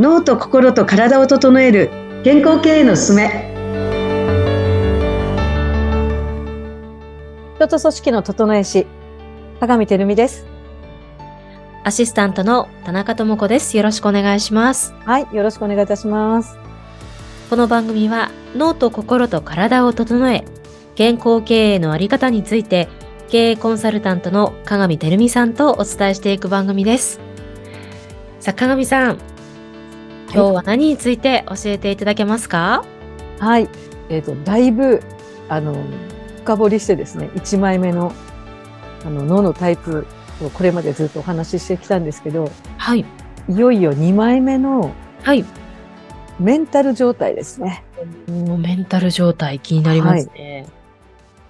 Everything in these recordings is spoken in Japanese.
脳と心と体を整える健康経営のすすめ人と組織の整え師鏡てるみですアシスタントの田中智子です。よろしくお願いします。はいよろしくお願いいたしますこの番組は脳と心と体を整え、健康経営のあり方について、経営コンサルタントの鏡てるみさんとお伝えしていく番組です。さあ、鏡さん。今日は何について教えていただけますか？はいえっ、とだいぶあの深掘りしてですね1枚目のあの脳のタイプをこれまでずっとお話ししてきたんですけどはい。いよいよ2枚目のはい。メンタル状態ですねもうメンタル状態気になりますね。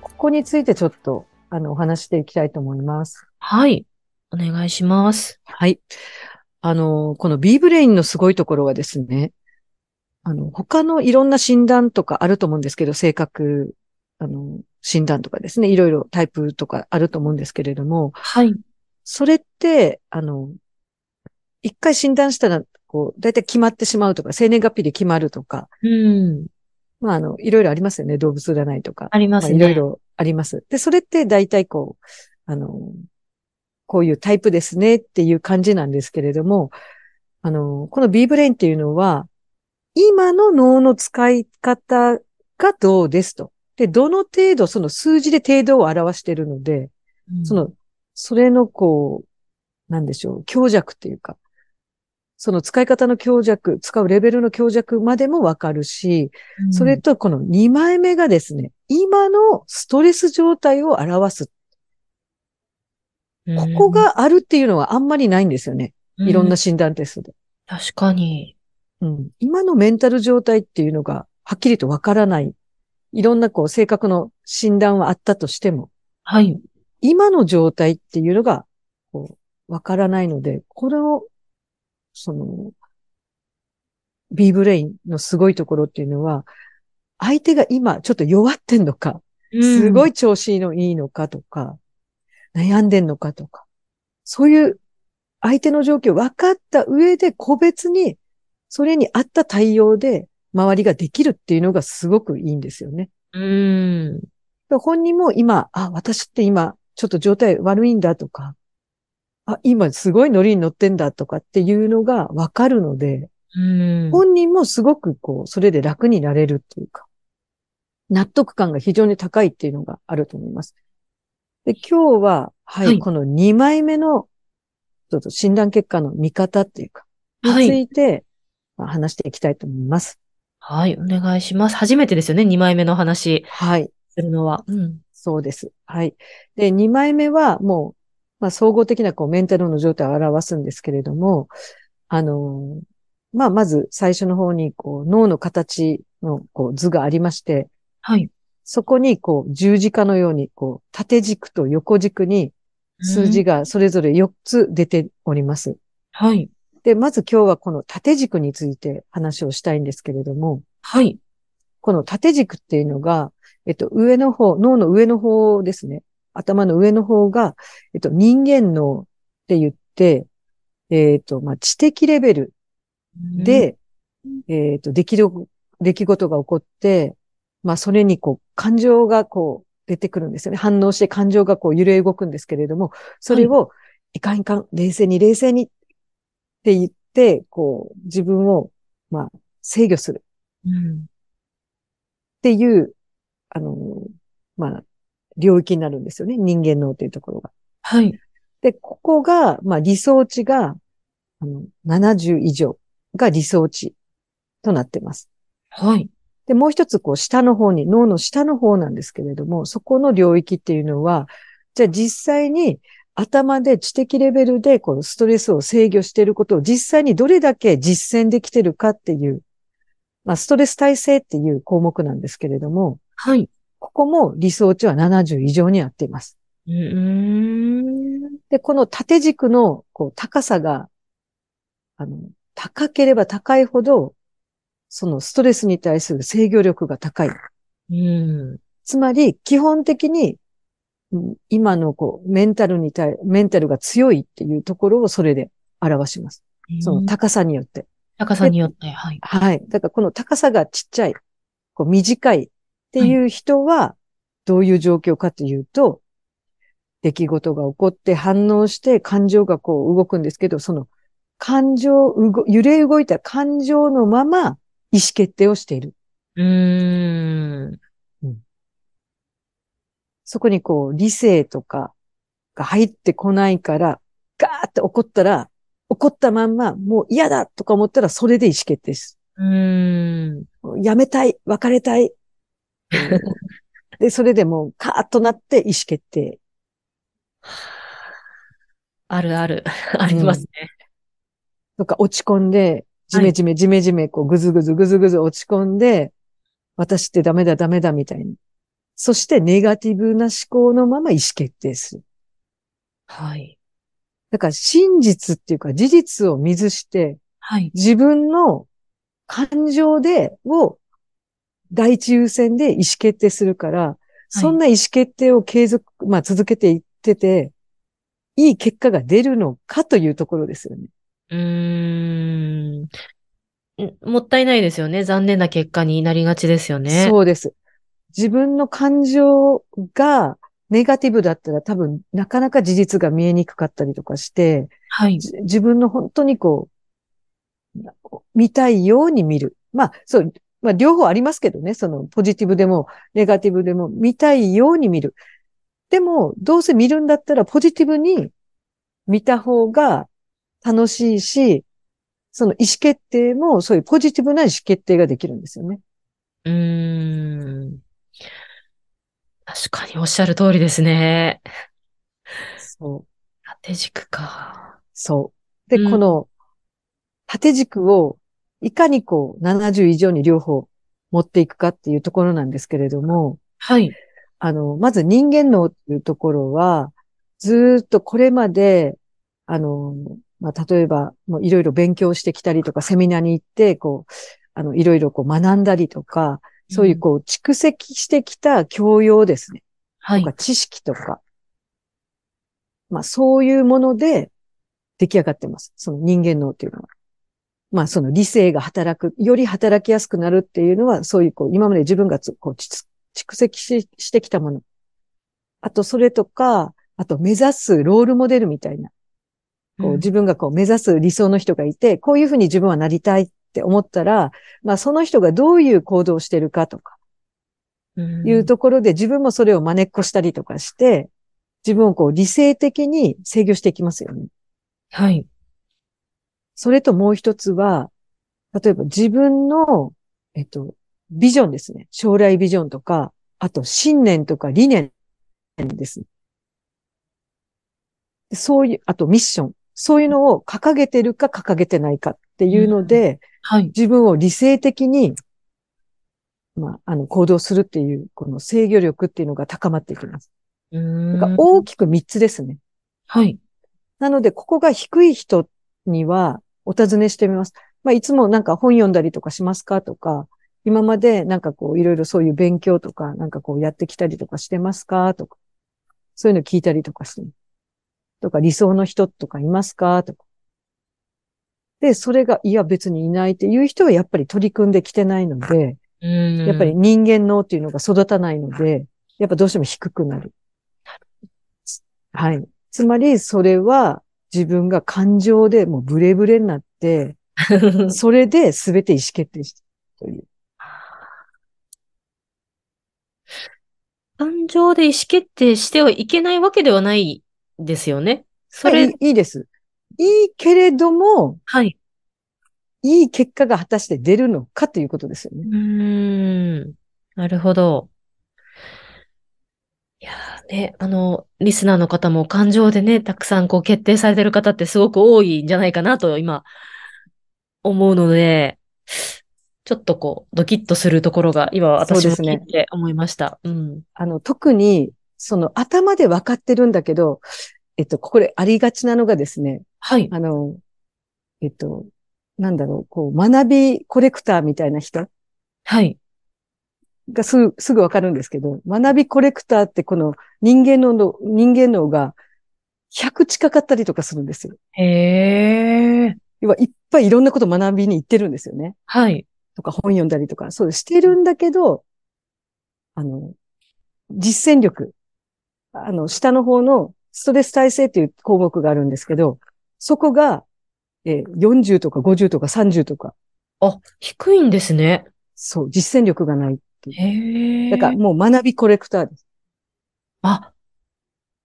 ここについてちょっとあのお話していきたいと思いますはい。お願いします。はい。あの、この B ブレインのすごいところはですね、あの、他のいろんな診断とかあると思うんですけど、性格、あの、診断とかですね、いろいろタイプとかあると思うんですけれども、はい。それって、あの、一回診断したら、こう、だいたい決まってしまうとか、生年月日で決まるとか、うん。まあ、あの、いろいろありますよね、動物占いとか。ありますね。まあ、いろいろあります。で、それって大体こう、あの、こういうタイプですねっていう感じなんですけれども、あの、この B ブレインっていうのは、今の脳の使い方がどうですと。で、どの程度、その数字で程度を表しているので、うんその、それのこう、なんでしょう、強弱っていうか、その使い方の強弱、使うレベルの強弱までもわかるし、それとこの2枚目がですね、今のストレス状態を表す。ここ、があるっていうのはあんまりないんですよね。うんいろんな診断テストで。確かに。うん、今のメンタル状態っていうのがはっきりとわからない。いろんなこう性格の診断はあったとしても、はい。今の状態っていうのがこうわからないので、これを、その、B ブレインのすごいところっていうのは、相手が今ちょっと弱ってんのか、すごい。い調子のいいのかとか、悩んでんのかとか、そういう相手の状況分かった上で個別にそれに合った対応で周りができるっていうのがすごくいいんですよね。うん。本人も今、あ、私って今ちょっと状態悪いんだとか、あ、今すごいノリに乗ってんだとかっていうのが分かるので、うん。本人もすごくこう、それで楽になれるっていうか、納得感が非常に高いっていうのがあると思います。で、今日は、はい、はいこの2枚目の、ちょっと診断結果の見方っていうか、につはい。いて、まあ話していきたいと思います。はい。お願いします。初めてですよね。2枚目の話はい、するのは。うん。そうです。はい。で、2枚目はもう、まあ、総合的なこうメンタルの状態を表すんですけれども、あのーまあ、まず最初の方に、こう、脳の形のこう図がありまして、はい。そこに、こう、十字架のように、こう、縦軸と横軸に数字が。がそれぞれ4つ出ております。はい。で、まず今日はこの縦軸について話をしたいんですけれども、はい。この縦軸っていうのが、えっと、上の方、脳の上の方ですね。頭の上の方が、えっと、人間脳って言って、えっと、まあ、知的レベルで、えっと、出来る、出来事が起こって、まあ、それにこう、感情がこう、出てくるんですよね。反応して感情がこう、揺れ動くんですけれども、それを、いかんいかん、冷静に冷静にって言って、こう、自分を、まあ、制御するうん、っていう、あの、まあ、領域になるんですよね。人間脳っていうところが。はい。で、ここが、まあ、理想値が、あの、70以上が理想値となってます。はい。で、もう一つ、こう、下の方に、脳の下の方なんですけれども、そこの領域っていうのは、じゃあ実際に頭で知的レベルで、このストレスを制御していることを実際にどれだけ実践できてるかっていう、まあ、ストレス耐性っていう項目なんですけれども、はい。ここも理想値は70以上になっています。で、この縦軸のこう高さが、あの、高ければ高いほど、そのストレスに対する制御力が高い。うん。つまり、基本的に、うん今のこう、メンタルに対、メンタルが強いっていうところをそれで表します。その高さによって。高さによって、はい。はい。だからこの高さがちっちゃい、こう短いっていう人は、どういう状況かというと、出来事が起こって反応して感情がこう動くんですけど、その感情、揺れ動いた感情のまま意思決定をしている。うーん。そこにこう理性とかが入ってこないから、ガーって怒ったら、怒ったまんま、もう嫌だとか思ったらそれで意思決定です。うーん。やめたい、別れたい。で、それでもうカーッとなって意思決定。あるある。ありますね。とか落ち込んで、じめじめじめじめ、こうぐずぐずぐずぐず落ち込んで、私ってダメだダメだみたいに。そしてネガティブな思考のまま意思決定する。はい。だから真実っていうか事実を見ずして、はい。自分の感情で、を第一優先で意思決定するから、そんな意思決定を継続、まあ続けていってて、いい結果が出るのかというところですよね。うーん。んもったいないですよね。残念な結果になりがちですよね。そうです。自分の感情がネガティブだったら多分なかなか事実が見えにくかったりとかして、はい。じ自分の本当にこう、見たいように見る。まあ、そう、まあ、両方ありますけどね。その、ポジティブでも、ネガティブでも、見たいように見る。でも、どうせ見るんだったら、ポジティブに見た方が楽しいし、その意思決定も、そういうポジティブな意思決定ができるんですよね。うーん。確かにおっしゃる通りですね。そう。縦軸か。そう。で、うんこの縦軸をいかにこう70以上に両方持っていくかっていうところなんですけれども、はい。あの、まず人間脳っていうところは、ずーっとこれまで、あの、まあ、例えば、もういろいろ勉強してきたりとか、セミナーに行って、こう、あの、いろいろこう学んだりとか、そういうこう蓄積してきた教養ですね。はいとか。知識とか。まあそういうもので出来上がってます。その人間脳っていうのは。まあその理性が働く、より働きやすくなるっていうのは、そういうこう今まで自分がつこうち蓄積ししてきたもの。あとそれとか、あと目指すロールモデルみたいな。こう自分がこう目指す理想の人がいて、こういうふうに自分はなりたいって思ったら、まあその人がどういう行動をしてるかとか、うんいうところで自分もそれを真似っこしたりとかして、自分をこう理性的に制御していきますよね。はい。それともう一つは、例えば自分の、えっと、ビジョンですね。将来ビジョンとか、あと信念とか理念です。でそういう、あとミッション。そういうのを掲げてるか掲げてないかっていうので、はい。自分を理性的に、まあ、あの、行動するっていう、この制御力っていうのが高まっていきます。うーんだから大きく3つですね。はい。なので、ここが低い人にはお尋ねしてみます。まあ、いつもなんか本読んだりとかしますかとか、今までなんかこういろいろそういう勉強とか、なんかこうやってきたりとかしてますかとか、そういうの聞いたりとかして。とか、理想の人とかいますか？とか。で、それが、いや別にいないっていう人はやっぱり取り組んできてないので、ややっぱり、人間脳っていうのが育たないので、やっぱどうしても低くなる。はい。つまり、それは自分が感情でもうブレブレになって、それで全て意思決定してという。感情で意思決定してはいけないわけではないですよね。そいれ、いいいです。いいけれども、はい。いい結果が果たして出るのかということですよね。うーん。なるほど。いやーね、あの、リスナーの方も感情でね、たくさんこう決定されてる方ってすごく多いんじゃないかなと今思うので、ちょっとこう、ドキッとするところが今私もそうですね聞いて思いました。うん。あの、特に、その頭で分かってるんだけど、えっと、これありがちなのがですね、はい。あの、えっと、なんだろう、こう、学びコレクターみたいな人はい。がすぐ、すぐわかるんですけど、学びコレクターってこの人間のの、人間脳が100近かったりとかするんですよ。へえ。要はいっぱいいろんなこと学びに行ってるんですよね。はい。とか本読んだりとか、そうしてるんだけど、あの、実践力。あの、下の方のストレス耐性っていう項目があるんですけど、そこが、えー40とか50とか30とか、あ、低いんですね。そう、実践力がないっていう。へえ。だからもう学びコレクターです。あ、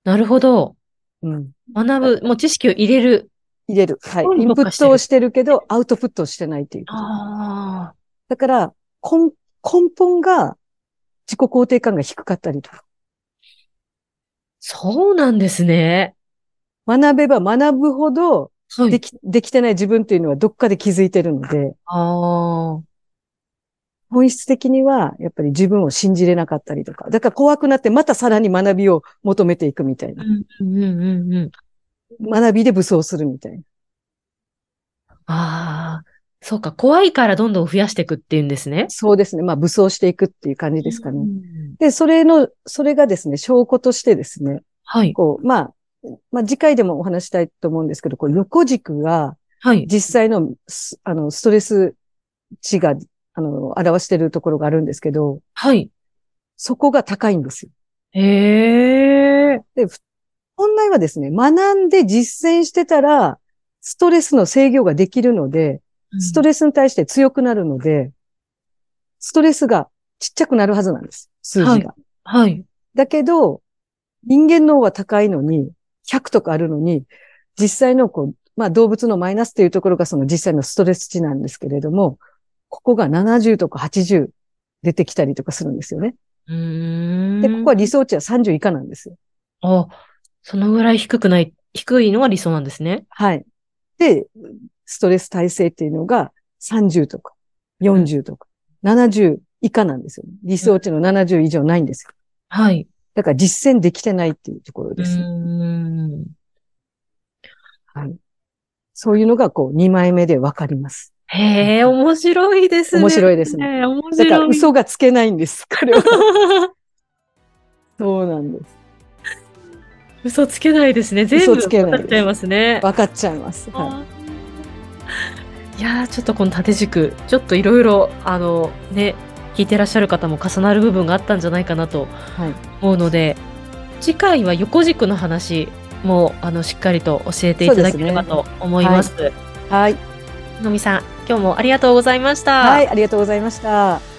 なるほど。うん。学ぶ、もう知識を入れる。入れる。はい。インプットをしてるけど、アウトプットをしてないっていう。ああ。だから、根根本が自己肯定感が低かったりとか。そうなんですね。学べば学ぶほど、はい。でき、できてない自分っていうのはどっかで気づいてるので、ああ。本質的にはやっぱり自分を信じれなかったりとか、だから怖くなってまたさらに学びを求めていくみたいな。うんうんうんうん。学びで武装するみたいな。ああ。そうか。怖いからどんどん増やしていくっていうんですね。そうですね。まあ武装していくっていう感じですかね。うんで、それの、それがですね、証拠としてですね、はい。こう、まあ、まあ次回でもお話したいと思うんですけど、こう横軸がはい。実際のスあのストレス値があの表しているところがあるんですけど、はい。そこが高いんですよ。へえ。で、ふ本来はですね、学んで実践してたら、ストレスの制御ができるので、ストレスに対して強くなるので、ストレスがちっちゃくなるはずなんです。数字が。はい。だけど、人間脳は高いのに、100とかあるのに、実際のこう、まあ動物のマイナスっていうところがその実際のストレス値なんですけれども、ここが70とか80出てきたりとかするんですよね。で、ここは理想値は30以下なんですよ。あ、そのぐらい低くない、低いのが理想なんですね。はい。で、ストレス耐性っていうのが30とか40とか70以下なんですよ。理想値の70以上ないんですよ。はい。だから実践できてないっていうところうです。はい。そういうのがこう2枚目でわかります。へえ、面白いですね。面白いですね。ね。面だから白い。嘘がつけないんです。これは。そうなんです。嘘つけないですね。全部嘘つけない分かっちゃいますね。わかっちゃいます。はあーいやーちょっとこの縦軸、ちょっといろいろ、あの、ね、聞いてらっしゃる方も重なる部分があったんじゃないかなとい。はい。思うので、次回は横軸の話も、あの、しっかりと教えていただければと思います。はい。のみさん、今日もありがとうございました。はい。ありがとうございました。